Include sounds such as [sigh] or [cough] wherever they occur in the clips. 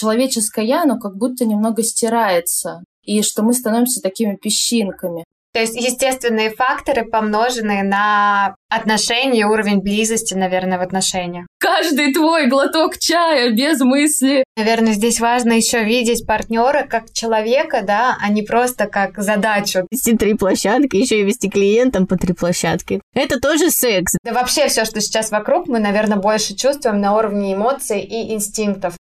человеческое «я», оно как будто немного стирается, и что мы становимся такими песчинками. То есть естественные факторы, помноженные на отношения, уровень близости, наверное, в отношениях. Каждый твой глоток чая без мысли. Наверное, здесь важно еще видеть партнера как человека, да, а не просто как задачу. Вести три площадки, еще и вести клиентам по три площадки. Это тоже секс. Да вообще все, что сейчас вокруг, мы, наверное, больше чувствуем на уровне эмоций и инстинктов.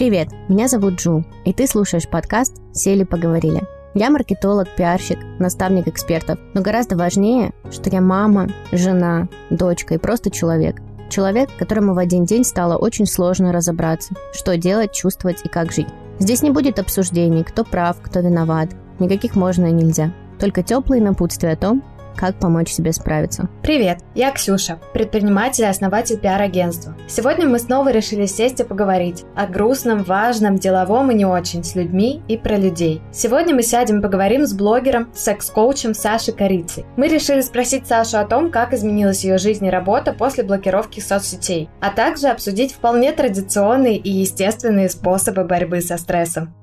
Привет, меня зовут Джу, и ты слушаешь подкаст «Сели поговорили». Я маркетолог, пиарщик, наставник экспертов, но гораздо важнее, что я мама, жена, дочка и просто человек. Человек, которому в один день стало очень сложно разобраться, что делать, чувствовать и как жить. Здесь не будет обсуждений, кто прав, кто виноват, никаких можно и нельзя. Только теплые напутствия о том, как помочь себе справиться. Привет, я Ксюша, предприниматель и основатель пиар-агентства. Сегодня мы снова решили сесть и поговорить о грустном, важном, деловом и не очень, с людьми и про людей. Сегодня мы сядем и поговорим с блогером, секс-коучем Сашей Корицей. Мы решили спросить Сашу о том, как изменилась ее жизнь и работа после блокировки соцсетей, а также обсудить вполне традиционные и естественные способы борьбы со стрессом.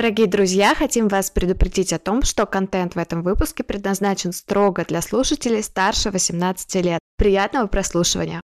Дорогие друзья, хотим вас предупредить о том, что контент в этом выпуске предназначен строго для слушателей старше 18 лет. Приятного прослушивания!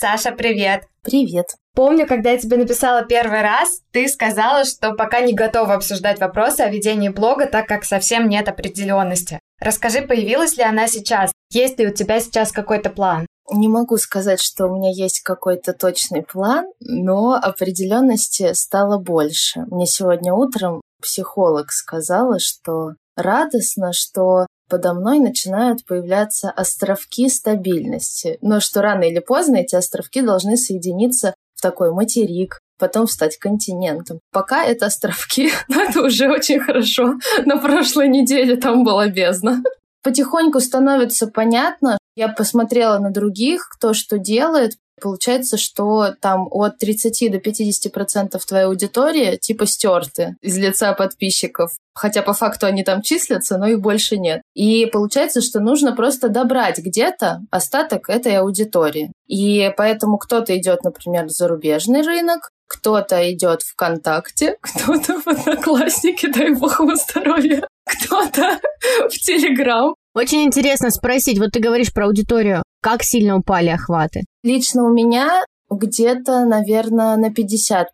Саша, привет! Привет! Помню, когда я тебе написала первый раз, ты сказала, что пока не готова обсуждать вопросы о ведении блога, так как совсем нет определенности. Расскажи, появилась ли она сейчас? Есть ли у тебя сейчас какой-то план? Не могу сказать, что у меня есть какой-то точный план, но определенности стало больше. Мне сегодня утром психолог сказала, что радостно, что подо мной начинают появляться островки стабильности, но что рано или поздно эти островки должны соединиться в такой материк, потом стать континентом. Пока это островки, [laughs] но это уже очень хорошо. На прошлой неделе там была бездна. Потихоньку становится понятно, я посмотрела на других, кто что делает. Получается, что там от 30 до 50 процентов твоей аудитории типа стерты из лица подписчиков. Хотя по факту они там числятся, но их больше нет. И получается, что нужно просто добрать где-то остаток этой аудитории. И поэтому кто-то идет, например, в зарубежный рынок, кто-то идет ВКонтакте, [laughs] кто-то в Одноклассники, дай бог ему здоровья, кто-то [laughs] в Телеграм, очень интересно спросить, вот ты говоришь про аудиторию, как сильно упали охваты? Лично у меня где-то, наверное, на 50%.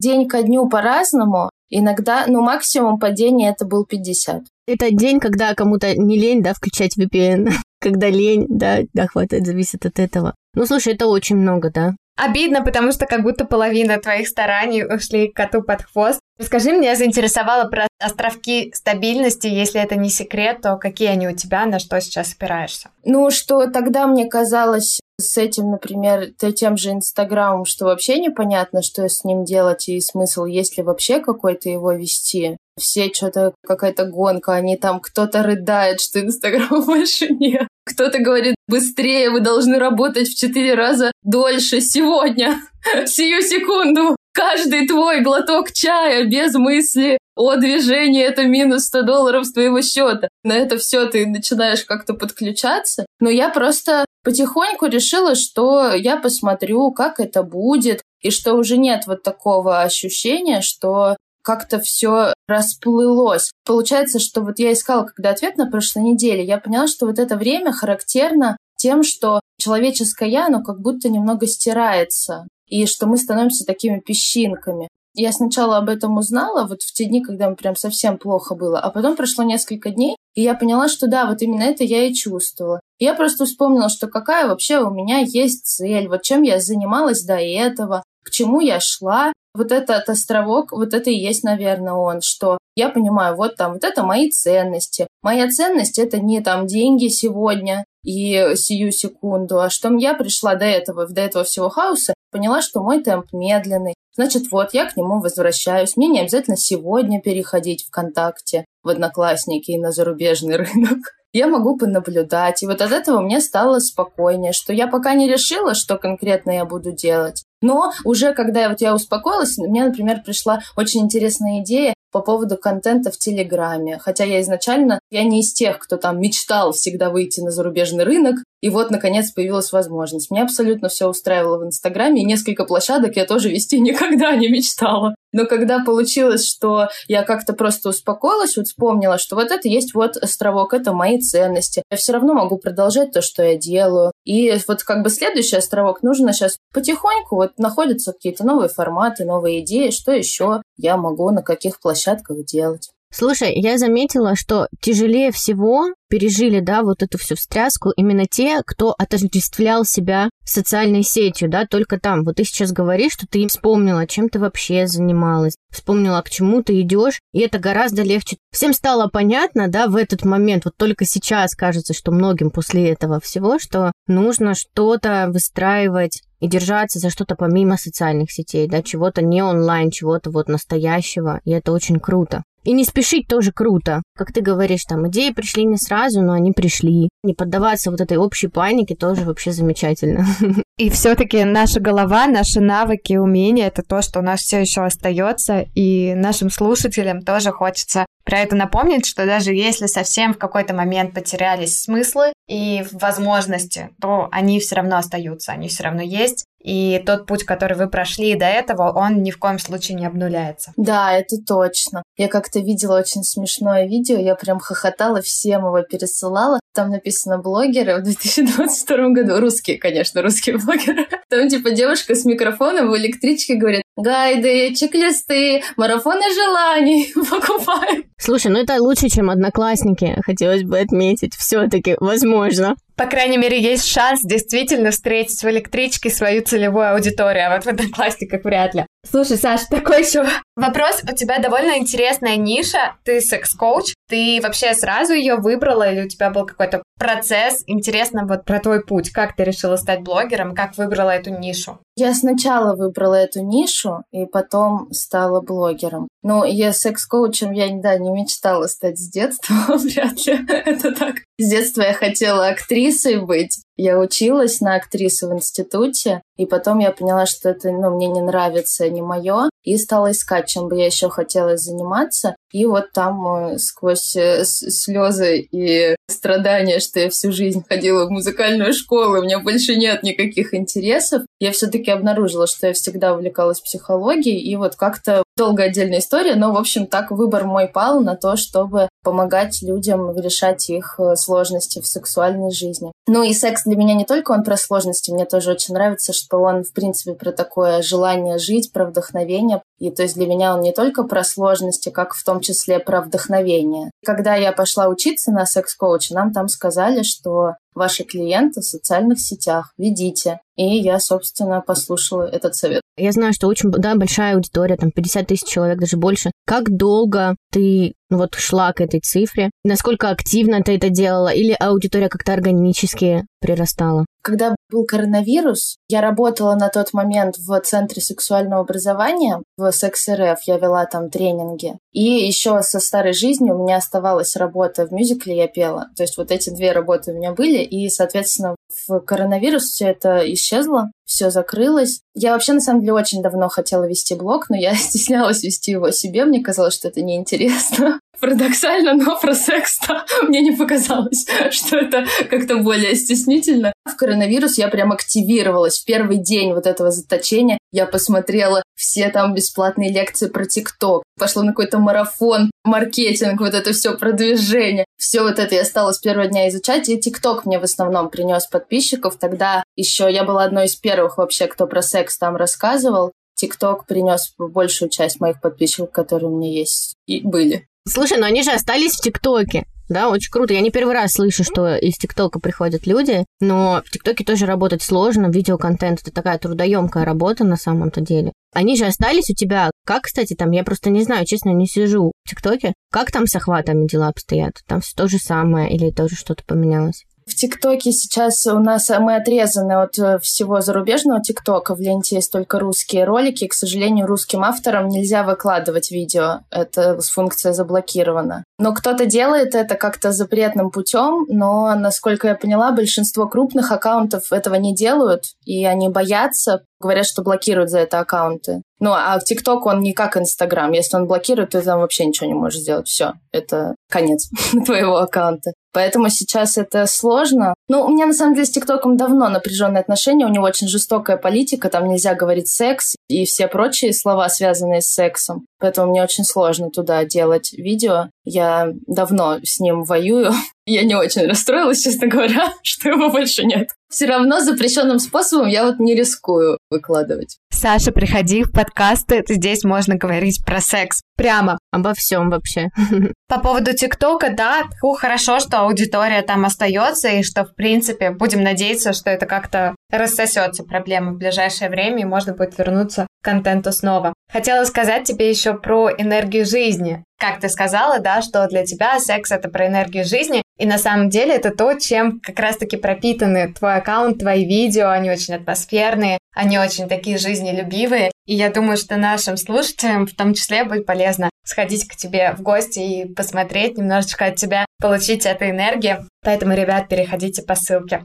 День ко дню по-разному. Иногда, ну, максимум падения это был 50. Это день, когда кому-то не лень, да, включать VPN. [laughs] когда лень, да, охватывает, зависит от этого. Ну, слушай, это очень много, да? Обидно, потому что как будто половина твоих стараний ушли коту под хвост. Скажи мне, заинтересовало про островки стабильности, если это не секрет, то какие они у тебя, на что сейчас опираешься? Ну, что тогда мне казалось с этим, например, тем же Инстаграмом, что вообще непонятно, что с ним делать и смысл, есть ли вообще какой-то его вести. Все что-то, какая-то гонка, они там, кто-то рыдает, что Инстаграма больше нет. Кто-то говорит, быстрее, вы должны работать в четыре раза дольше сегодня, [laughs] сию секунду. Каждый твой глоток чая без мысли о движении это минус 100 долларов с твоего счета. На это все ты начинаешь как-то подключаться. Но я просто потихоньку решила, что я посмотрю, как это будет, и что уже нет вот такого ощущения, что как-то все расплылось. Получается, что вот я искала, когда ответ на прошлой неделе, я поняла, что вот это время характерно тем, что человеческое «я», оно как будто немного стирается и что мы становимся такими песчинками. Я сначала об этом узнала, вот в те дни, когда мне прям совсем плохо было, а потом прошло несколько дней, и я поняла, что да, вот именно это я и чувствовала. И я просто вспомнила, что какая вообще у меня есть цель, вот чем я занималась до этого, к чему я шла. Вот этот островок, вот это и есть, наверное, он, что я понимаю, вот там, вот это мои ценности. Моя ценность — это не там деньги сегодня и сию секунду, а что я пришла до этого, до этого всего хаоса, поняла, что мой темп медленный. Значит, вот, я к нему возвращаюсь. Мне не обязательно сегодня переходить ВКонтакте, в Одноклассники и на зарубежный [laughs] рынок. Я могу понаблюдать. И вот от этого мне стало спокойнее, что я пока не решила, что конкретно я буду делать. Но уже когда вот я успокоилась, мне, например, пришла очень интересная идея по поводу контента в Телеграме. Хотя я изначально, я не из тех, кто там мечтал всегда выйти на зарубежный рынок, и вот, наконец, появилась возможность. Мне абсолютно все устраивало в Инстаграме, и несколько площадок я тоже вести [laughs] никогда не мечтала. Но когда получилось, что я как-то просто успокоилась, вот вспомнила, что вот это есть вот островок, это мои ценности. Я все равно могу продолжать то, что я делаю. И вот как бы следующий островок нужно сейчас потихоньку, вот находятся какие-то новые форматы, новые идеи, что еще я могу на каких площадках делать. Слушай, я заметила, что тяжелее всего пережили, да, вот эту всю встряску именно те, кто отождествлял себя социальной сетью, да, только там. Вот ты сейчас говоришь, что ты вспомнила, чем ты вообще занималась, вспомнила, к чему ты идешь, и это гораздо легче. Всем стало понятно, да, в этот момент, вот только сейчас кажется, что многим после этого всего, что нужно что-то выстраивать и держаться за что-то помимо социальных сетей, да, чего-то не онлайн, чего-то вот настоящего, и это очень круто. И не спешить тоже круто. Как ты говоришь, там, идеи пришли не сразу, но они пришли. Не поддаваться вот этой общей панике тоже вообще замечательно. [laughs] И все-таки наша голова, наши навыки, умения это то, что у нас все еще остается. И нашим слушателям тоже хочется про это напомнить, что даже если совсем в какой-то момент потерялись смыслы и возможности, то они все равно остаются, они все равно есть. И тот путь, который вы прошли до этого, он ни в коем случае не обнуляется. Да, это точно. Я как-то видела очень смешное видео, я прям хохотала, всем его пересылала. Там написано блогеры в 2022 году. Русские, конечно, русские блогеры. Там типа девушка с микрофоном в электричке говорит, гайды, чек-листы, марафоны желаний [laughs] покупаем. Слушай, ну это лучше, чем одноклассники, хотелось бы отметить. Все-таки, возможно. По крайней мере, есть шанс действительно встретить в электричке свою целевую аудиторию, а вот в одноклассниках вряд ли. Слушай, Саш, такой еще вопрос. У тебя довольно интересная ниша. Ты секс-коуч. Ты вообще сразу ее выбрала или у тебя был какой-то процесс? Интересно вот про твой путь. Как ты решила стать блогером? Как выбрала эту нишу? Я сначала выбрала эту нишу и потом стала блогером. Ну, я секс-коучем, я да, не мечтала стать с детства, [laughs] вряд ли это так. С детства я хотела актрисой быть. Я училась на актрису в институте, и потом я поняла, что это ну, мне не нравится, не мое, и стала искать, чем бы я еще хотела заниматься. И вот там э, сквозь э, слезы и страдания, что я всю жизнь ходила в музыкальную школу, у меня больше нет никаких интересов, я все-таки обнаружила, что я всегда увлекалась психологией, и вот как-то долгая отдельная история, но, в общем, так выбор мой пал на то, чтобы помогать людям решать их э, сложности в сексуальной жизни. Ну и секс для меня не только он про сложности, мне тоже очень нравится, что он, в принципе, про такое желание жить, про вдохновение. И то есть для меня он не только про сложности, как в том числе про вдохновение. Когда я пошла учиться на секс-коуча, нам там сказали, что ваши клиенты в социальных сетях, ведите. И я, собственно, послушала этот совет. Я знаю, что очень да, большая аудитория, там 50 тысяч человек, даже больше. Как долго ты ну, вот шла к этой цифре? Насколько активно ты это делала? Или аудитория как-то органически прирастала? Когда был коронавирус, я работала на тот момент в Центре сексуального образования, в СексРФ, я вела там тренинги. И еще со старой жизнью у меня оставалась работа в мюзикле, я пела. То есть вот эти две работы у меня были, и, соответственно, в коронавирус все это исчезло, все закрылось. Я вообще, на самом деле, очень давно хотела вести блог, но я [laughs] стеснялась вести его себе. Мне казалось, что это неинтересно. [laughs] Парадоксально, но про секс-то [laughs] мне не показалось, что это как-то более стеснительно. В коронавирус я прям активировалась. В первый день вот этого заточения я посмотрела все там бесплатные лекции про ТикТок. Пошла на какой-то марафон, маркетинг, вот это все продвижение. Все вот это я стала с первого дня изучать, и ТикТок мне в основном принес подписчиков. Тогда еще я была одной из первых вообще, кто про секс там рассказывал. ТикТок принес большую часть моих подписчиков, которые у меня есть и были. Слушай, но они же остались в ТикТоке. Да, очень круто. Я не первый раз слышу, что из ТикТока приходят люди, но в ТикТоке тоже работать сложно. Видеоконтент — это такая трудоемкая работа на самом-то деле. Они же остались у тебя. Как, кстати, там, я просто не знаю, честно, не сижу в ТикТоке. Как там с охватами дела обстоят? Там все то же самое или тоже что-то поменялось? В ТикТоке сейчас у нас э, мы отрезаны от э, всего зарубежного ТикТока. В ленте есть только русские ролики. К сожалению, русским авторам нельзя выкладывать видео. Эта функция заблокирована. Но кто-то делает это как-то запретным путем, но, насколько я поняла, большинство крупных аккаунтов этого не делают, и они боятся, говорят, что блокируют за это аккаунты. Ну, а ТикТок, он не как Инстаграм. Если он блокирует, то там вообще ничего не можешь сделать. Все, это конец [laughs] твоего аккаунта. Поэтому сейчас это сложно. Ну, у меня на самом деле с ТикТоком давно напряженные отношения, у него очень жестокая политика, там нельзя говорить секс и все прочие слова, связанные с сексом. Поэтому мне очень сложно туда делать видео. Я давно с ним воюю. [laughs] Я не очень расстроилась, честно говоря, [laughs] что его больше нет. Все равно запрещенным способом я вот не рискую выкладывать. Саша, приходи в подкасты, здесь можно говорить про секс. Прямо. Обо всем вообще. [laughs] По поводу ТикТока, да, ну, хорошо, что аудитория там остается, и что, в принципе, будем надеяться, что это как-то рассосется проблема в ближайшее время, и можно будет вернуться контенту снова. Хотела сказать тебе еще про энергию жизни. Как ты сказала, да, что для тебя секс — это про энергию жизни, и на самом деле это то, чем как раз-таки пропитаны твой аккаунт, твои видео, они очень атмосферные, они очень такие жизнелюбивые. И я думаю, что нашим слушателям в том числе будет полезно сходить к тебе в гости и посмотреть немножечко от тебя, получить эту энергию. Поэтому, ребят, переходите по ссылке.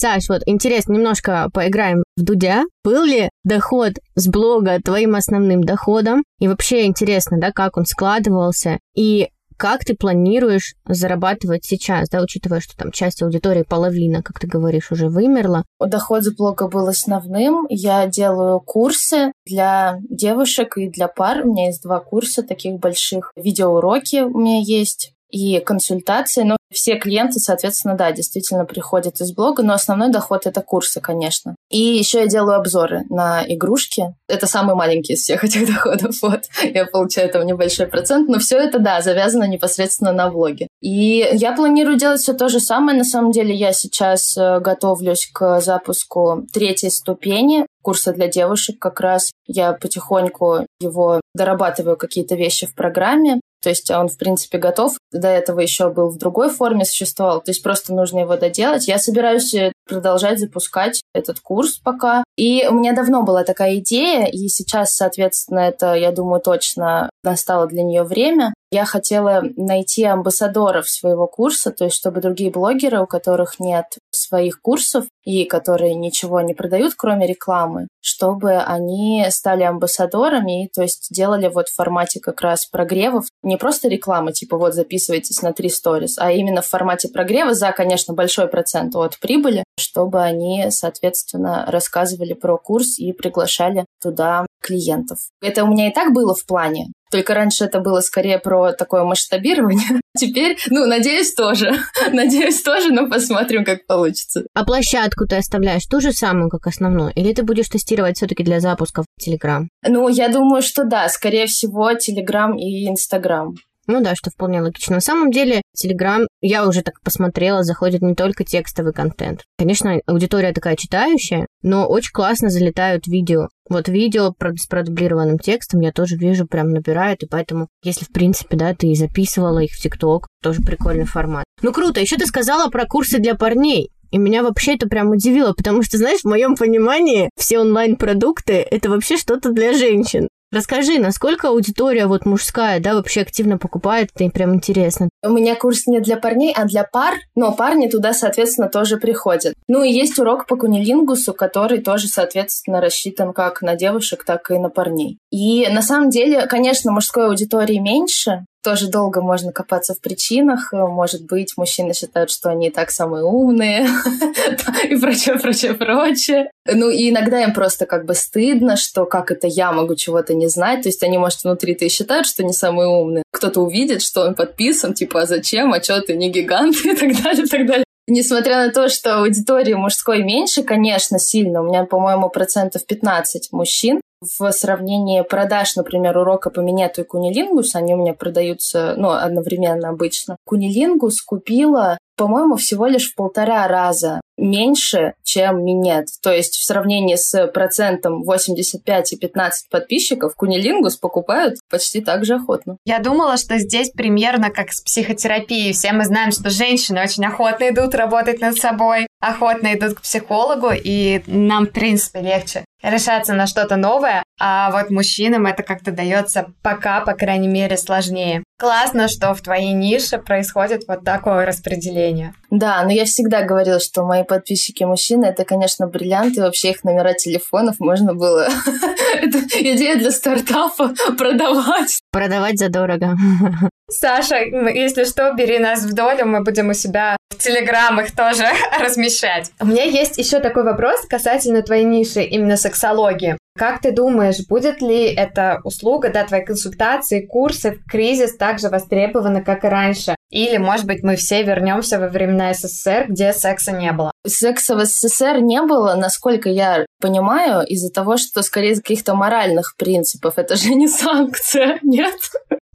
Саш, вот интересно, немножко поиграем в Дудя. Был ли доход с блога твоим основным доходом? И вообще интересно, да, как он складывался? И как ты планируешь зарабатывать сейчас, да, учитывая, что там часть аудитории, половина, как ты говоришь, уже вымерла? Доход с блога был основным. Я делаю курсы для девушек и для пар. У меня есть два курса таких больших. Видеоуроки у меня есть и консультации. Но все клиенты, соответственно, да, действительно приходят из блога, но основной доход это курсы, конечно. И еще я делаю обзоры на игрушки. Это самый маленький из всех [laughs] этих доходов. Вот. Я получаю там небольшой процент, но все это, да, завязано непосредственно на блоге. И я планирую делать все то же самое. На самом деле я сейчас э, готовлюсь к запуску третьей ступени курса для девушек как раз. Я потихоньку его дорабатываю какие-то вещи в программе. То есть он, в принципе, готов. До этого еще был в другой форме, существовал. То есть просто нужно его доделать. Я собираюсь э, продолжать запускать этот курс пока. И у меня давно была такая идея, и сейчас, соответственно, это, я думаю, точно настало для нее время. Я хотела найти амбассадоров своего курса, то есть чтобы другие блогеры, у которых нет своих курсов и которые ничего не продают, кроме рекламы, чтобы они стали амбассадорами, то есть делали вот в формате как раз прогревов, не просто рекламы, типа вот записывайтесь на три сторис, а именно в формате прогрева за, конечно, большой процент от прибыли, чтобы они, соответственно, рассказывали про курс и приглашали туда клиентов. Это у меня и так было в плане, только раньше это было скорее про такое масштабирование. [laughs] Теперь, ну, надеюсь, тоже. [laughs] надеюсь, тоже, но посмотрим, как получится. А площадку ты оставляешь ту же самую, как основную? Или ты будешь тестировать все-таки для запуска в Телеграм? Ну, я думаю, что да. Скорее всего, Телеграм и Инстаграм. Ну да, что вполне логично. На самом деле, Telegram, я уже так посмотрела, заходит не только текстовый контент. Конечно, аудитория такая читающая, но очень классно залетают видео. Вот видео с продублированным текстом я тоже вижу, прям набирают, и поэтому, если, в принципе, да, ты записывала их в ТикТок, тоже прикольный формат. Ну круто, еще ты сказала про курсы для парней. И меня вообще это прям удивило, потому что, знаешь, в моем понимании все онлайн-продукты — это вообще что-то для женщин. Расскажи, насколько аудитория вот мужская, да, вообще активно покупает, это прям интересно. У меня курс не для парней, а для пар, но парни туда, соответственно, тоже приходят. Ну и есть урок по кунилингусу, который тоже, соответственно, рассчитан как на девушек, так и на парней. И на самом деле, конечно, мужской аудитории меньше, тоже долго можно копаться в причинах. Может быть, мужчины считают, что они и так самые умные [laughs] и прочее, прочее, прочее. Ну, и иногда им просто как бы стыдно, что как это я могу чего-то не знать. То есть они, может, внутри-то и считают, что не самые умные. Кто-то увидит, что он подписан, типа, а зачем, а что ты не гигант [laughs] и так далее, и так далее. Несмотря на то, что аудитории мужской меньше, конечно, сильно. У меня, по-моему, процентов 15 мужчин в сравнении продаж, например, урока по минету и кунилингус, они у меня продаются, ну, одновременно обычно. Кунилингус купила, по-моему, всего лишь в полтора раза меньше, чем минет. То есть в сравнении с процентом 85 и 15 подписчиков кунилингус покупают почти так же охотно. Я думала, что здесь примерно как с психотерапией. Все мы знаем, что женщины очень охотно идут работать над собой, охотно идут к психологу, и нам, в принципе, легче решаться на что-то новое. а вот мужчинам это как-то дается пока, по крайней мере, сложнее. Классно, что в твоей нише происходит вот такое распределение. Да, но я всегда говорила, что мои подписчики мужчины это, конечно, бриллианты. Вообще их номера телефонов можно было... [laughs] Это идея для стартапа продавать. Продавать задорого. [laughs] Саша, если что, бери нас в долю, мы будем у себя в телеграммах тоже [laughs] размещать. У меня есть еще такой вопрос касательно твоей ниши, именно сексологии. Как ты думаешь, будет ли эта услуга, да, твои консультации, курсы в кризис так же востребованы, как и раньше? Или, может быть, мы все вернемся во времена СССР, где секса не было? Секса в СССР не было, насколько я понимаю, из-за того, что скорее из каких-то моральных принципов. Это же не [laughs] санкция, нет?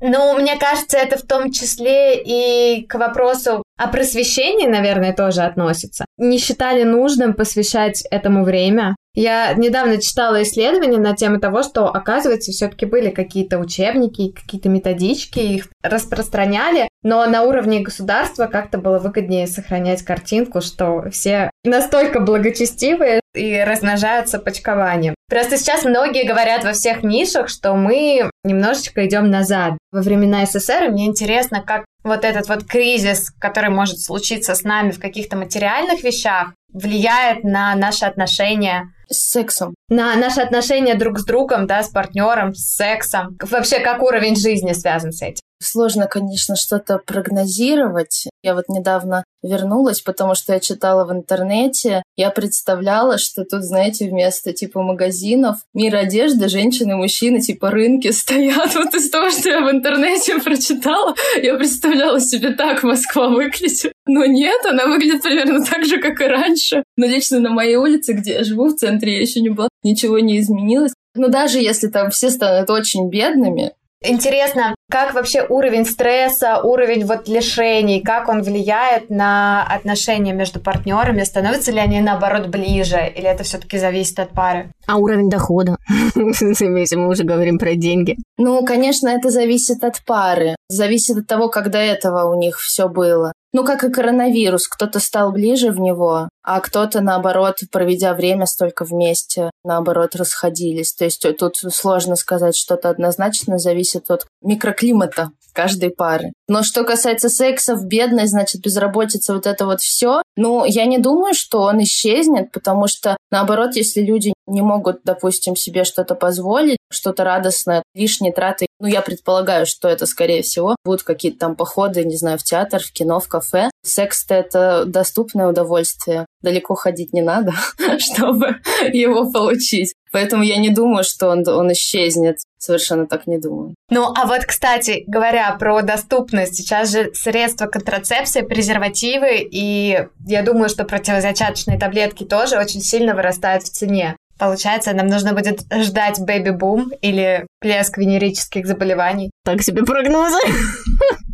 Ну, мне кажется, это в том числе и к вопросу о просвещении, наверное, тоже относится. Не считали нужным посвящать этому время. Я недавно читала исследования на тему того, что, оказывается, все-таки были какие-то учебники, какие-то методички, их распространяли, но на уровне государства как-то было выгоднее сохранять картинку, что все настолько благочестивые и размножаются почкованием. Просто сейчас многие говорят во всех нишах, что мы немножечко идем назад. Во времена СССР мне интересно, как вот этот вот кризис, который может случиться с нами в каких-то материальных вещах, влияет на наши отношения с сексом. На наши отношения друг с другом, да, с партнером, с сексом. Вообще, как уровень жизни связан с этим? Сложно, конечно, что-то прогнозировать. Я вот недавно вернулась, потому что я читала в интернете. Я представляла, что тут, знаете, вместо типа магазинов мир одежды, женщины, мужчины, типа рынки [laughs] стоят. Вот из того, что я в интернете [laughs] прочитала, я представляла себе так Москва выглядит. Но нет, она выглядит примерно так же, как и раньше. Но лично на моей улице, где я живу, в центре я еще не была, ничего не изменилось. Но даже если там все станут очень бедными, Интересно, как вообще уровень стресса, уровень вот лишений, как он влияет на отношения между партнерами? Становятся ли они наоборот ближе, или это все-таки зависит от пары? А уровень дохода, [laughs] если мы уже говорим про деньги. Ну, конечно, это зависит от пары, зависит от того, как до этого у них все было. Ну, как и коронавирус, кто-то стал ближе в него, а кто-то, наоборот, проведя время столько вместе, наоборот, расходились. То есть тут сложно сказать что-то однозначно, зависит от микроклимата каждой пары. Но что касается секса, в бедность, значит, безработица, вот это вот все, ну, я не думаю, что он исчезнет, потому что, наоборот, если люди не могут, допустим, себе что-то позволить, что-то радостное, лишние траты, ну, я предполагаю, что это, скорее всего, будут какие-то там походы, не знаю, в театр, в кино, в кафе. Секс-то это доступное удовольствие. Далеко ходить не надо, [laughs] чтобы его получить. Поэтому я не думаю, что он, он исчезнет. Совершенно так не думаю. Ну, а вот, кстати, говоря про доступность, сейчас же средства контрацепции, презервативы, и я думаю, что противозачаточные таблетки тоже очень сильно вырастают в цене. Получается, нам нужно будет ждать бэби-бум или плеск венерических заболеваний. Так себе прогнозы. [laughs]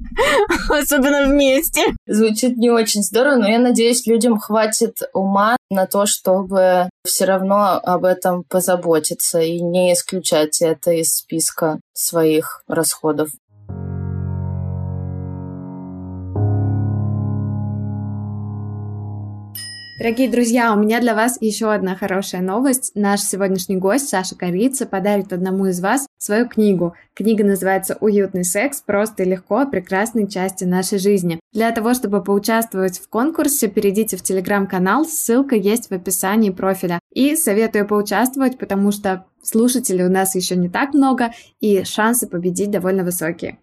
Особенно вместе. Звучит не очень здорово, но я надеюсь, людям хватит ума на то, чтобы все равно об этом позаботиться и не исключать это из списка своих расходов. Дорогие друзья, у меня для вас еще одна хорошая новость. Наш сегодняшний гость Саша Корица подарит одному из вас свою книгу. Книга называется «Уютный секс. Просто и легко о прекрасной части нашей жизни». Для того, чтобы поучаствовать в конкурсе, перейдите в телеграм-канал, ссылка есть в описании профиля. И советую поучаствовать, потому что слушателей у нас еще не так много, и шансы победить довольно высокие.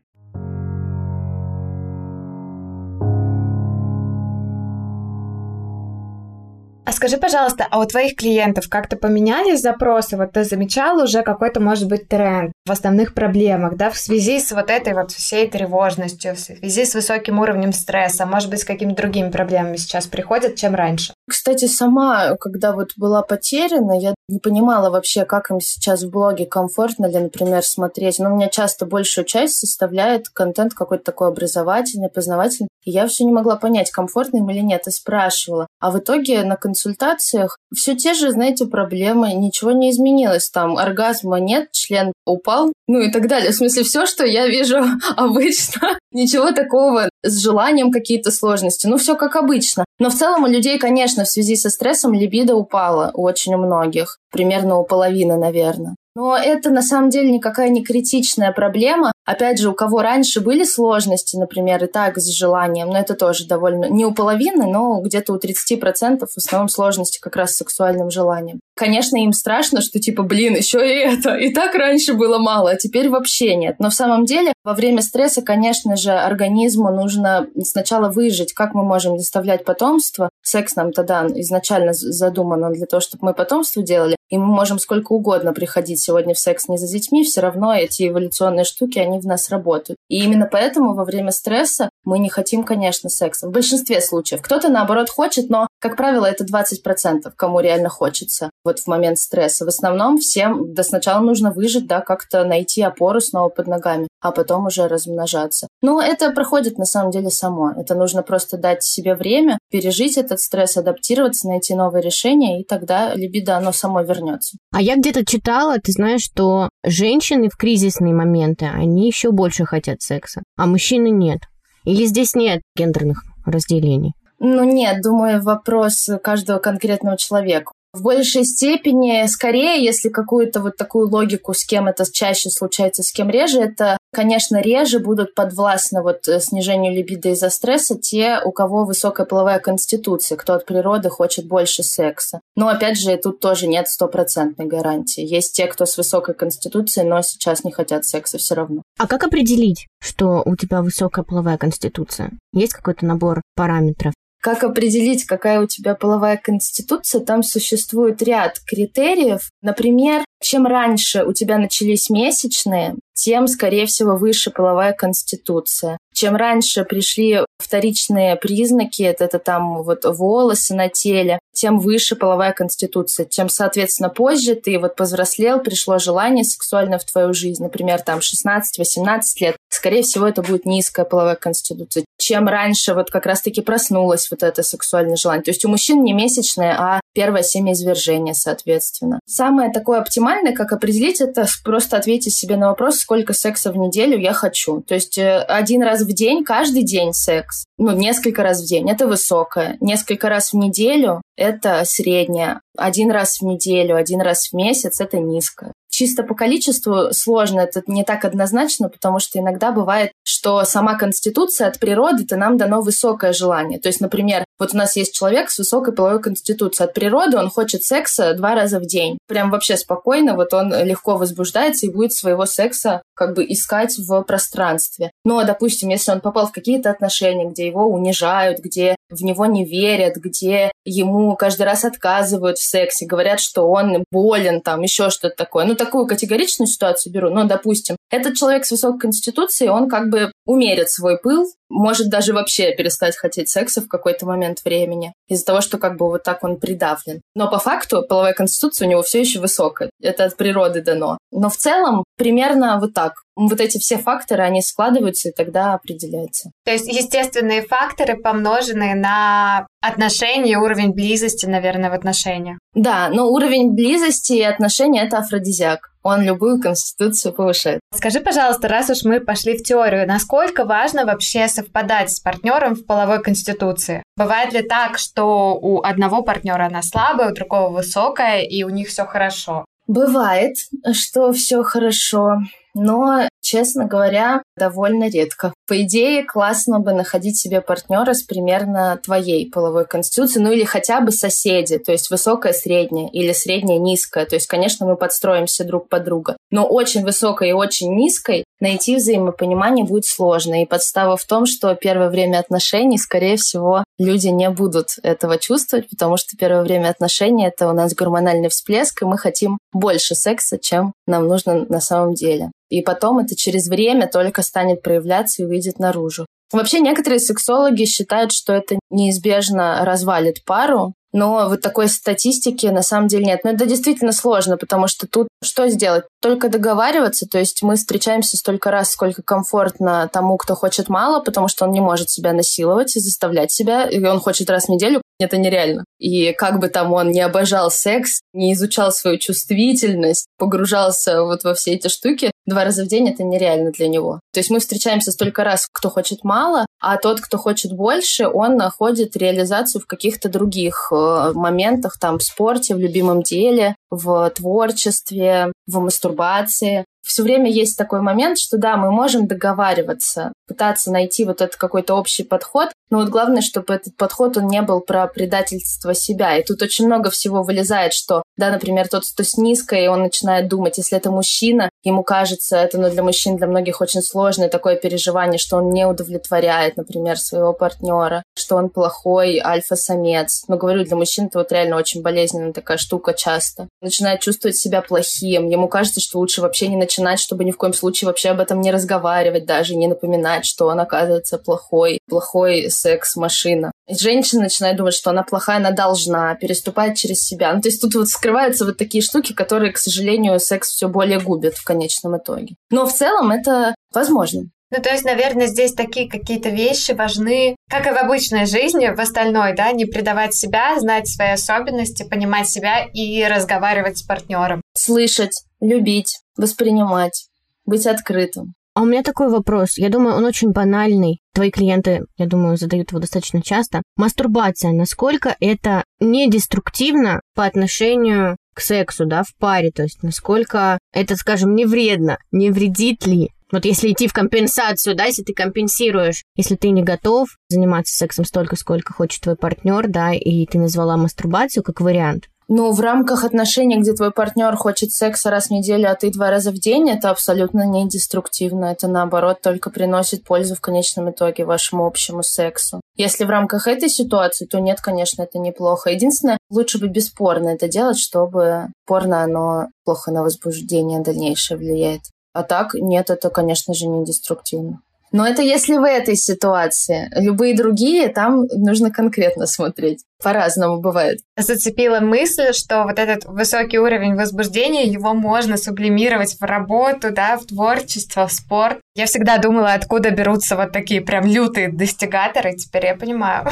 А скажи, пожалуйста, а у твоих клиентов как-то поменялись запросы? Вот ты замечал уже какой-то, может быть, тренд в основных проблемах, да, в связи с вот этой вот всей тревожностью, в связи с высоким уровнем стресса, может быть, с какими-то другими проблемами сейчас приходят, чем раньше? Кстати, сама, когда вот была потеряна, я не понимала вообще, как им сейчас в блоге комфортно ли, например, смотреть. Но у меня часто большую часть составляет контент какой-то такой образовательный, познавательный. И я все не могла понять, комфортно им или нет, и спрашивала. А в итоге на консультациях все те же, знаете, проблемы, ничего не изменилось. Там оргазма нет, член упал, ну и так далее. В смысле, все, что я вижу [laughs] обычно. Ничего такого с желанием какие-то сложности. Ну, все как обычно. Но в целом у людей, конечно, в связи со стрессом либидо упало у очень многих. Примерно у половины, наверное. Но это на самом деле никакая не критичная проблема. Опять же, у кого раньше были сложности, например, и так с желанием, но это тоже довольно не у половины, но где-то у 30% в основном сложности как раз с сексуальным желанием. Конечно, им страшно, что типа, блин, еще и это. И так раньше было мало, а теперь вообще нет. Но в самом деле во время стресса, конечно же, организму нужно сначала выжить, как мы можем доставлять потомство. Секс нам тогда изначально задуман для того, чтобы мы потомство делали. И мы можем сколько угодно приходить сегодня в секс не за детьми, все равно эти эволюционные штуки, они в нас работают. И именно поэтому во время стресса мы не хотим, конечно, секса. В большинстве случаев. Кто-то, наоборот, хочет, но, как правило, это 20%, кому реально хочется вот в момент стресса. В основном всем да, сначала нужно выжить, да, как-то найти опору снова под ногами, а потом уже размножаться. Но это проходит на самом деле само. Это нужно просто дать себе время, пережить этот стресс, адаптироваться, найти новые решения, и тогда либидо, оно само вернется вернется. А я где-то читала, ты знаешь, что женщины в кризисные моменты, они еще больше хотят секса, а мужчины нет. Или здесь нет гендерных разделений? Ну нет, думаю, вопрос каждого конкретного человека в большей степени, скорее, если какую-то вот такую логику, с кем это чаще случается, с кем реже, это, конечно, реже будут подвластны вот э, снижению либидо из-за стресса те, у кого высокая половая конституция, кто от природы хочет больше секса. Но, опять же, тут тоже нет стопроцентной гарантии. Есть те, кто с высокой конституцией, но сейчас не хотят секса все равно. А как определить, что у тебя высокая половая конституция? Есть какой-то набор параметров? Как определить, какая у тебя половая конституция? Там существует ряд критериев. Например, чем раньше у тебя начались месячные, тем, скорее всего, выше половая конституция. Чем раньше пришли вторичные признаки, это, это там вот волосы на теле, тем выше половая конституция. Тем, соответственно, позже ты вот повзрослел, пришло желание сексуальное в твою жизнь, например, там 16-18 лет, скорее всего, это будет низкая половая конституция. Чем раньше вот как раз-таки проснулось вот это сексуальное желание. То есть у мужчин не месячное, а первое семяизвержение, соответственно. Самое такое оптимальное, как определить, это просто ответить себе на вопрос, сколько секса в неделю я хочу. То есть э, один раз в день, каждый день секс. Ну, несколько раз в день. Это высокое. Несколько раз в неделю – это среднее. Один раз в неделю, один раз в месяц – это низкое. Чисто по количеству сложно, это не так однозначно, потому что иногда бывает, что сама Конституция от природы-то нам дано высокое желание. То есть, например, вот у нас есть человек с высокой половой конституцией. От природы он хочет секса два раза в день. Прям вообще спокойно, вот он легко возбуждается и будет своего секса как бы искать в пространстве. Но, допустим, если он попал в какие-то отношения, где его унижают, где в него не верят, где ему каждый раз отказывают в сексе, говорят, что он болен, там еще что-то такое. Ну, такую категоричную ситуацию беру. Но, допустим, этот человек с высокой конституцией, он как бы умерит свой пыл, может даже вообще перестать хотеть секса в какой-то момент времени из-за того, что как бы вот так он придавлен. Но по факту половая конституция у него все еще высокая. Это от природы дано. Но в целом примерно вот так. Вот эти все факторы, они складываются и тогда определяются. То есть естественные факторы, помноженные на отношения, уровень близости, наверное, в отношениях. Да, но уровень близости и отношения — это афродизиак он любую конституцию повышает. Скажи, пожалуйста, раз уж мы пошли в теорию, насколько важно вообще совпадать с партнером в половой конституции? Бывает ли так, что у одного партнера она слабая, у другого высокая, и у них все хорошо? Бывает, что все хорошо, но честно говоря, довольно редко. По идее, классно бы находить себе партнера с примерно твоей половой конституцией, ну или хотя бы соседи, то есть высокая, средняя или средняя, низкая. То есть, конечно, мы подстроимся друг под друга. Но очень высокой и очень низкой найти взаимопонимание будет сложно. И подстава в том, что первое время отношений, скорее всего, люди не будут этого чувствовать, потому что первое время отношений — это у нас гормональный всплеск, и мы хотим больше секса, чем нам нужно на самом деле. И потом это через время только станет проявляться и выйдет наружу. Вообще некоторые сексологи считают, что это неизбежно развалит пару, но вот такой статистики на самом деле нет. Но это действительно сложно, потому что тут что сделать? Только договариваться, то есть мы встречаемся столько раз, сколько комфортно тому, кто хочет мало, потому что он не может себя насиловать и заставлять себя, и он хочет раз в неделю, это нереально. И как бы там он не обожал секс, не изучал свою чувствительность, погружался вот во все эти штуки, два раза в день это нереально для него. То есть мы встречаемся столько раз, кто хочет мало, а тот, кто хочет больше, он находит реализацию в каких-то других э, моментах, там, в спорте, в любимом деле, в творчестве, в мастурбации все время есть такой момент, что да, мы можем договариваться, пытаться найти вот этот какой-то общий подход, но вот главное, чтобы этот подход, он не был про предательство себя. И тут очень много всего вылезает, что, да, например, тот, кто с низкой, он начинает думать, если это мужчина, ему кажется, это ну, для мужчин, для многих очень сложное такое переживание, что он не удовлетворяет, например, своего партнера, что он плохой альфа-самец. Но говорю, для мужчин это вот реально очень болезненная такая штука часто. Начинает чувствовать себя плохим, ему кажется, что лучше вообще не начинать, чтобы ни в коем случае вообще об этом не разговаривать, даже не напоминать, что он оказывается плохой, плохой секс-машина. Женщина начинает думать, что она плохая, она должна, переступать через себя. Ну, то есть тут вот скрываются вот такие штуки, которые, к сожалению, секс все более губят в конечном итоге. Но в целом это возможно. Ну, то есть, наверное, здесь такие какие-то вещи важны, как и в обычной жизни, в остальной, да, не предавать себя, знать свои особенности, понимать себя и разговаривать с партнером. Слышать, любить, воспринимать, быть открытым. А у меня такой вопрос. Я думаю, он очень банальный. Твои клиенты, я думаю, задают его достаточно часто. Мастурбация, насколько это не деструктивно по отношению к сексу, да, в паре? То есть, насколько это, скажем, не вредно? Не вредит ли? Вот если идти в компенсацию, да, если ты компенсируешь, если ты не готов заниматься сексом столько, сколько хочет твой партнер, да, и ты назвала мастурбацию как вариант, но в рамках отношений, где твой партнер хочет секса раз в неделю, а ты два раза в день, это абсолютно не деструктивно. Это наоборот только приносит пользу в конечном итоге вашему общему сексу. Если в рамках этой ситуации, то нет, конечно, это неплохо. Единственное, лучше бы бесспорно это делать, чтобы порно, оно плохо на возбуждение дальнейшее влияет. А так, нет, это, конечно же, не деструктивно. Но это если в этой ситуации. Любые другие, там нужно конкретно смотреть. По-разному бывает. Зацепила мысль, что вот этот высокий уровень возбуждения, его можно сублимировать в работу, да, в творчество, в спорт. Я всегда думала, откуда берутся вот такие прям лютые достигаторы, теперь я понимаю.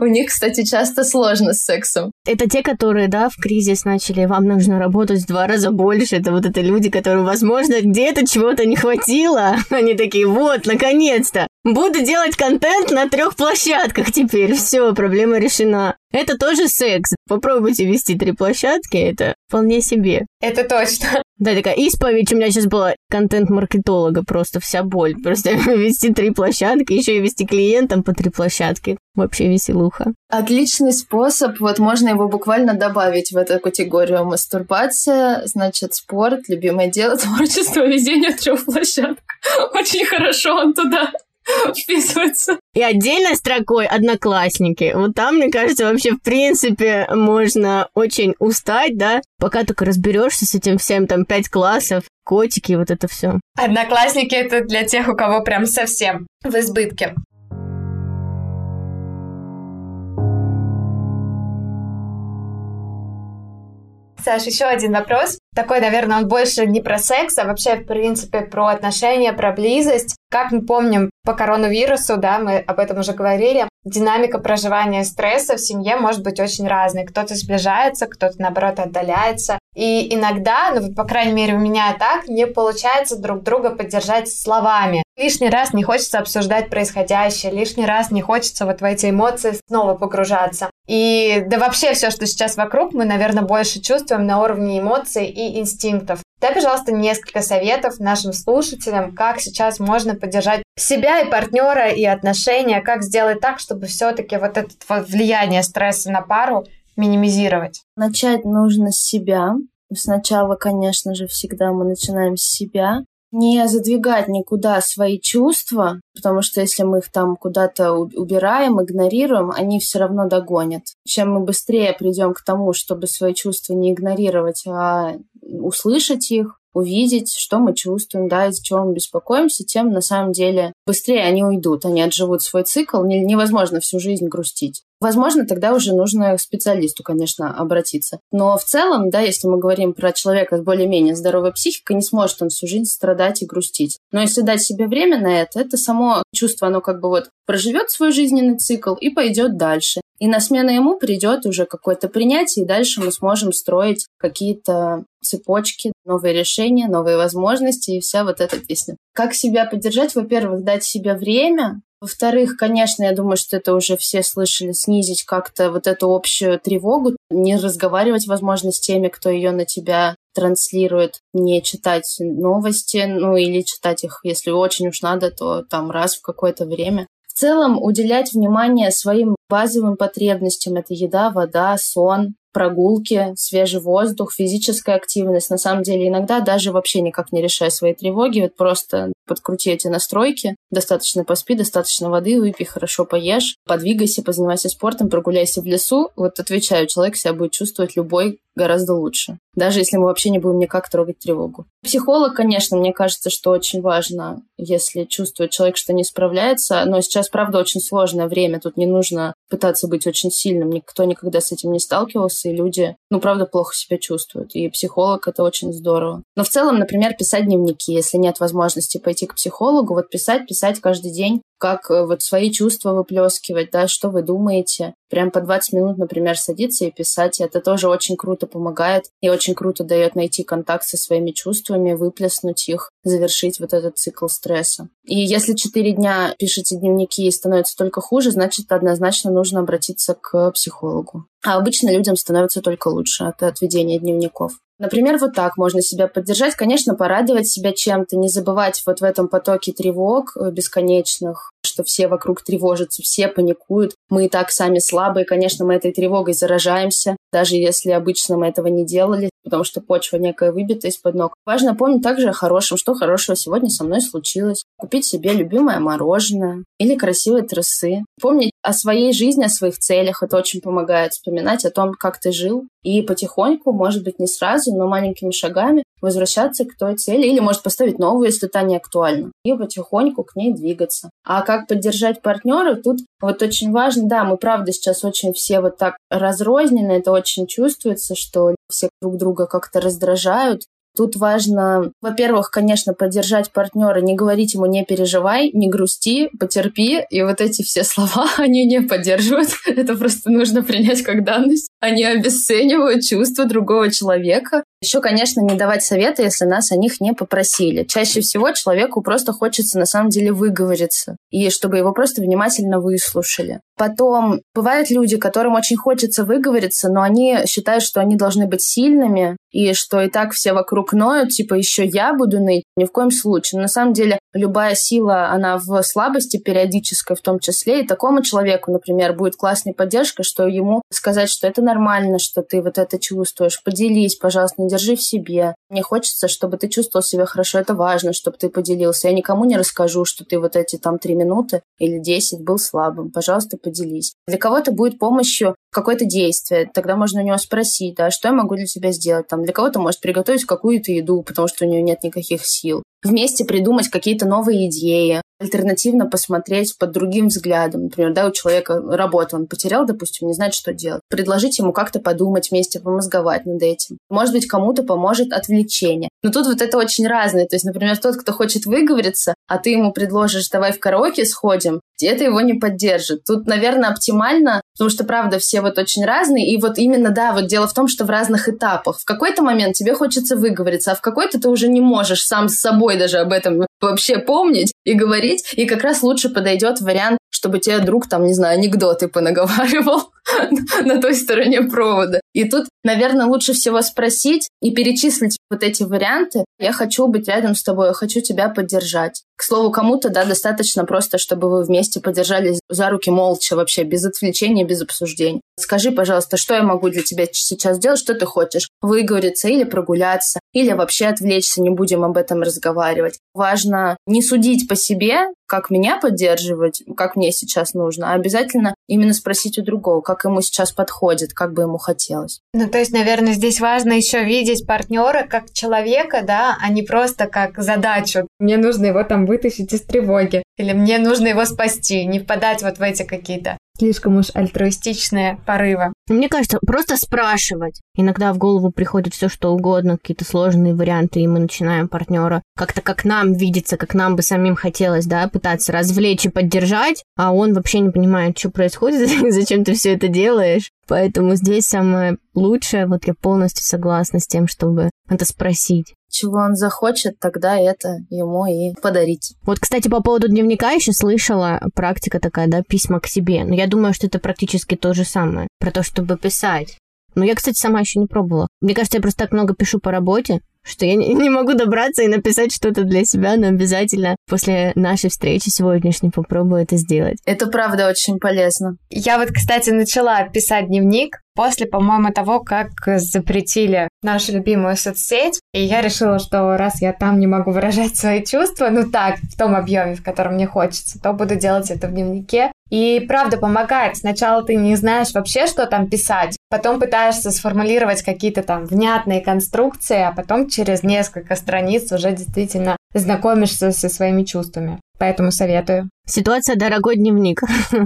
У них, кстати, часто сложно с сексом. Это те, которые, да, в кризис начали, вам нужно работать в два раза больше. Это вот это люди, которым, возможно, где-то чего-то не хватило. [laughs] Они такие, вот, наконец-то, буду делать контент на трех площадках теперь. Все, проблема решена. Это тоже секс. Попробуйте вести три площадки, это вполне себе. Это точно. Да, такая исповедь у меня сейчас была контент-маркетолога, просто вся боль. Просто [laughs] вести три площадки, еще и вести клиентам по три площадки. Вообще веселуха. Отличный способ, вот можно его буквально добавить в эту категорию. Мастурбация, значит, спорт, любимое дело, [laughs] творчество, везение трех площадок. Очень хорошо он туда [laughs] вписывается. И отдельной строкой одноклассники. Вот там, мне кажется, вообще в принципе можно очень устать, да, пока только разберешься с этим всем, там, пять классов, котики, вот это все. Одноклассники это для тех, у кого прям совсем в избытке. Саш, еще один вопрос. Такой, наверное, он больше не про секс, а вообще, в принципе, про отношения, про близость. Как мы помним по коронавирусу, да, мы об этом уже говорили, динамика проживания стресса в семье может быть очень разной. Кто-то сближается, кто-то, наоборот, отдаляется. И иногда, ну по крайней мере, у меня так, не получается друг друга поддержать словами. Лишний раз не хочется обсуждать происходящее, лишний раз не хочется вот в эти эмоции снова погружаться. И да вообще все, что сейчас вокруг, мы, наверное, больше чувствуем на уровне эмоций и инстинктов. Дай, пожалуйста, несколько советов нашим слушателям, как сейчас можно поддержать себя и партнера, и отношения, как сделать так, чтобы все-таки вот это вот влияние стресса на пару минимизировать. Начать нужно с себя. Сначала, конечно же, всегда мы начинаем с себя не задвигать никуда свои чувства, потому что если мы их там куда-то убираем, игнорируем, они все равно догонят. Чем мы быстрее придем к тому, чтобы свои чувства не игнорировать, а услышать их, увидеть, что мы чувствуем, да, из-за чего мы беспокоимся, тем на самом деле быстрее они уйдут, они отживут свой цикл. Невозможно всю жизнь грустить. Возможно, тогда уже нужно к специалисту, конечно, обратиться. Но в целом, да, если мы говорим про человека с более-менее здоровой психикой, не сможет он всю жизнь страдать и грустить. Но если дать себе время на это, это само чувство, оно как бы вот проживет свой жизненный цикл и пойдет дальше. И на смену ему придет уже какое-то принятие, и дальше мы сможем строить какие-то цепочки, новые решения, новые возможности и вся вот эта песня. Как себя поддержать? Во-первых, дать себе время, во-вторых, конечно, я думаю, что это уже все слышали, снизить как-то вот эту общую тревогу, не разговаривать, возможно, с теми, кто ее на тебя транслирует, не читать новости, ну или читать их, если очень уж надо, то там раз в какое-то время. В целом уделять внимание своим базовым потребностям. Это еда, вода, сон, прогулки, свежий воздух, физическая активность. На самом деле иногда даже вообще никак не решая свои тревоги, вот просто подкрути эти настройки, достаточно поспи, достаточно воды выпей, хорошо поешь, подвигайся, позанимайся спортом, прогуляйся в лесу. Вот отвечаю, человек себя будет чувствовать любой гораздо лучше, даже если мы вообще не будем никак трогать тревогу. Психолог, конечно, мне кажется, что очень важно, если чувствует человек, что не справляется, но сейчас, правда, очень сложное время, тут не нужно пытаться быть очень сильным, никто никогда с этим не сталкивался, и люди, ну, правда, плохо себя чувствуют, и психолог — это очень здорово. Но в целом, например, писать дневники, если нет возможности пойти к психологу, вот писать, писать каждый день, как э, вот свои чувства выплескивать, да, что вы думаете. Прям по 20 минут, например, садиться и писать. Это тоже очень круто помогает и очень круто дает найти контакт со своими чувствами, выплеснуть их, завершить вот этот цикл стресса. И если 4 дня пишете дневники и становится только хуже, значит, однозначно нужно обратиться к психологу. А обычно людям становится только лучше от отведения дневников. Например, вот так можно себя поддержать. Конечно, порадовать себя чем-то, не забывать вот в этом потоке тревог э, бесконечных, что все вокруг тревожатся, все паникуют. Мы и так сами слабые, конечно, мы этой тревогой заражаемся, даже если обычно мы этого не делали, потому что почва некая выбита из-под ног. Важно помнить также о хорошем, что хорошего сегодня со мной случилось. Купить себе любимое мороженое или красивые трусы. Помнить о своей жизни, о своих целях. Это очень помогает вспоминать о том, как ты жил. И потихоньку, может быть, не сразу, но маленькими шагами возвращаться к той цели. Или, может, поставить новую, если та не актуальна. И потихоньку к ней двигаться. А как поддержать партнера, тут вот очень важно, да, мы правда сейчас очень все вот так разрознены, это очень чувствуется, что все друг друга как-то раздражают, Тут важно, во-первых, конечно, поддержать партнера, не говорить ему не переживай, не грусти, потерпи. И вот эти все слова, [laughs] они не поддерживают. [laughs] Это просто нужно принять как данность. Они обесценивают чувства другого человека. Еще, конечно, не давать советы, если нас о них не попросили. Чаще всего человеку просто хочется на самом деле выговориться, и чтобы его просто внимательно выслушали. Потом бывают люди, которым очень хочется выговориться, но они считают, что они должны быть сильными, и что и так все вокруг ноют, типа еще я буду ныть. Ни в коем случае. Но на самом деле любая сила, она в слабости периодической в том числе, и такому человеку, например, будет классной поддержка, что ему сказать, что это нормально, что ты вот это чувствуешь, поделись, пожалуйста, не держи в себе. Мне хочется, чтобы ты чувствовал себя хорошо, это важно, чтобы ты поделился. Я никому не расскажу, что ты вот эти там три минуты или десять был слабым. Пожалуйста, поделись. Для кого-то будет помощью какое-то действие. Тогда можно у него спросить, да, что я могу для тебя сделать. Там, для кого-то может приготовить какую-то еду, потому что у него нет никаких сил вместе придумать какие-то новые идеи, альтернативно посмотреть под другим взглядом. Например, да, у человека работа, он потерял, допустим, не знает, что делать. Предложить ему как-то подумать вместе, помозговать над этим. Может быть, кому-то поможет отвлечение. Но тут вот это очень разное. То есть, например, тот, кто хочет выговориться, а ты ему предложишь, давай в караоке сходим, это его не поддержит. Тут, наверное, оптимально, потому что, правда, все вот очень разные. И вот именно, да, вот дело в том, что в разных этапах. В какой-то момент тебе хочется выговориться, а в какой-то ты уже не можешь сам с собой даже об этом вообще помнить и говорить. И как раз лучше подойдет вариант, чтобы тебе друг там, не знаю, анекдоты понаговаривал [laughs] на той стороне провода. И тут, наверное, лучше всего спросить и перечислить вот эти варианты. Я хочу быть рядом с тобой, я хочу тебя поддержать. К слову, кому-то, да, достаточно просто, чтобы вы вместе подержались за руки молча вообще, без отвлечения, без обсуждений. Скажи, пожалуйста, что я могу для тебя сейчас сделать, что ты хочешь? Выговориться или прогуляться, или вообще отвлечься, не будем об этом разговаривать. Важно не судить по себе, как меня поддерживать, как мне сейчас нужно, а обязательно именно спросить у другого, как ему сейчас подходит, как бы ему хотелось. Ну, то есть, наверное, здесь важно еще видеть партнера как человека, да, а не просто как задачу мне нужно его там вытащить из тревоги, или мне нужно его спасти, не впадать вот в эти какие-то слишком уж альтруистичные порывы. Мне кажется, просто спрашивать. Иногда в голову приходит все что угодно, какие-то сложные варианты, и мы начинаем партнера как-то как нам видится, как нам бы самим хотелось, да, пытаться развлечь и поддержать, а он вообще не понимает, что происходит, [laughs] зачем ты все это делаешь. Поэтому здесь самое лучшее, вот я полностью согласна с тем, чтобы это спросить чего он захочет, тогда это ему и подарить. Вот, кстати, по поводу дневника еще слышала практика такая, да, письма к себе. Но я думаю, что это практически то же самое. Про то, чтобы писать. Но я, кстати, сама еще не пробовала. Мне кажется, я просто так много пишу по работе, что я [laughs] не могу добраться и написать что-то для себя, но обязательно после нашей встречи сегодняшней попробую это сделать. Это правда очень полезно. Я вот, кстати, начала писать дневник после, по-моему, того, как запретили нашу любимую соцсеть. И я решила, что раз я там не могу выражать свои чувства, ну так, в том объеме, в котором мне хочется, то буду делать это в дневнике. И правда помогает. Сначала ты не знаешь вообще, что там писать, потом пытаешься сформулировать какие-то там внятные конструкции, а потом через несколько страниц уже действительно знакомишься со своими чувствами. Поэтому советую. Ситуация «Дорогой дневник».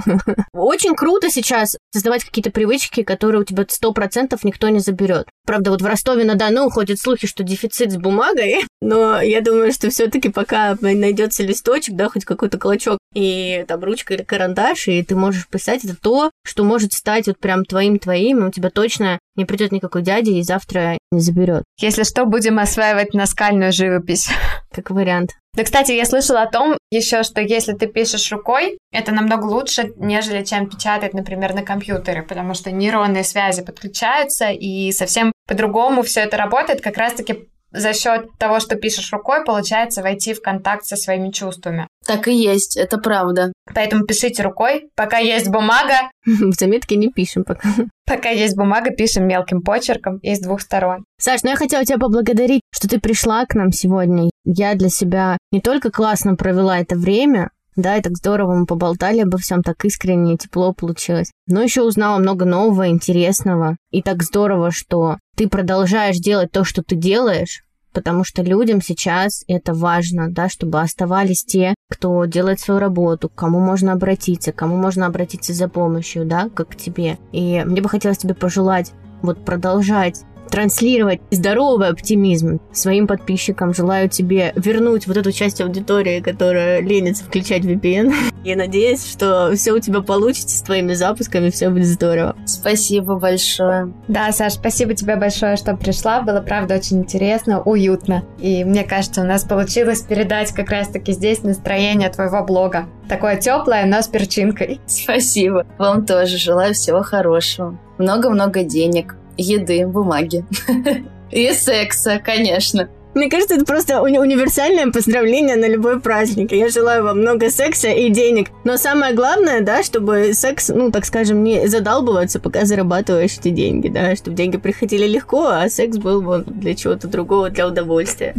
[laughs] Очень круто сейчас создавать какие-то привычки, которые у тебя сто процентов никто не заберет. Правда, вот в Ростове-на-Дону ходят слухи, что дефицит с бумагой, [laughs] но я думаю, что все таки пока найдется листочек, да, хоть какой-то клочок, и там ручка или карандаш, и ты можешь писать, это то, что может стать вот прям твоим-твоим, и у тебя точно не придет никакой дяди и завтра не заберет. Если что, будем осваивать наскальную живопись. Как вариант. Да, кстати, я слышала о том еще, что если ты пишешь рукой, это намного лучше, нежели чем печатать, например, на компьютере, потому что нейронные связи подключаются, и совсем по-другому все это работает, как раз-таки за счет того, что пишешь рукой, получается войти в контакт со своими чувствами. Так и есть, это правда. Поэтому пишите рукой, пока есть бумага. [laughs] В заметке не пишем пока. Пока есть бумага, пишем мелким почерком и с двух сторон. Саш, ну я хотела тебя поблагодарить, что ты пришла к нам сегодня. Я для себя не только классно провела это время, да, и так здорово мы поболтали обо всем, так искренне, тепло получилось. Но еще узнала много нового, интересного. И так здорово, что ты продолжаешь делать то, что ты делаешь, потому что людям сейчас это важно, да, чтобы оставались те, кто делает свою работу, к кому можно обратиться, к кому можно обратиться за помощью, да, как к тебе. И мне бы хотелось тебе пожелать вот продолжать транслировать здоровый оптимизм своим подписчикам. Желаю тебе вернуть вот эту часть аудитории, которая ленится включать VPN. [laughs] Я надеюсь, что все у тебя получится с твоими запусками, все будет здорово. Спасибо большое. Да, Саш, спасибо тебе большое, что пришла. Было, правда, очень интересно, уютно. И мне кажется, у нас получилось передать как раз-таки здесь настроение твоего блога. Такое теплое, но с перчинкой. Спасибо. Вам тоже желаю всего хорошего. Много-много денег еды, бумаги. [laughs] И секса, конечно. Мне кажется, это просто уни- универсальное поздравление на любой праздник. Я желаю вам много секса и денег. Но самое главное, да, чтобы секс, ну, так скажем, не задалбываться, пока зарабатываешь эти деньги, да, чтобы деньги приходили легко, а секс был вот для чего-то другого, для удовольствия.